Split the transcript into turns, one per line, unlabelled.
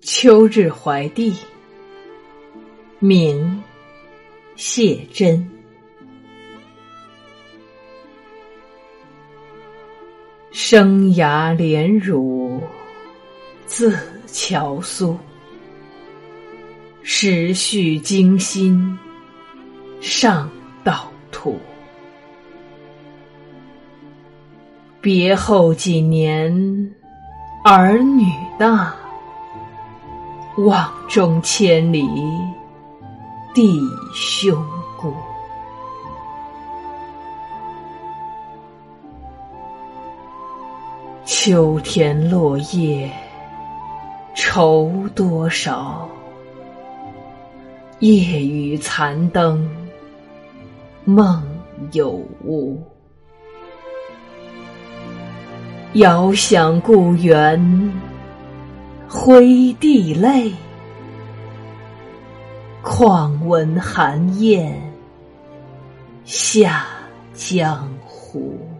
秋日怀帝，敏，谢真。生涯连乳，自乔苏。时序惊心，上道途。别后几年，儿女大。望中千里，弟兄故。秋天落叶，愁多少？夜雨残灯，梦有无？遥想故园。挥涕泪，况闻寒雁下江湖。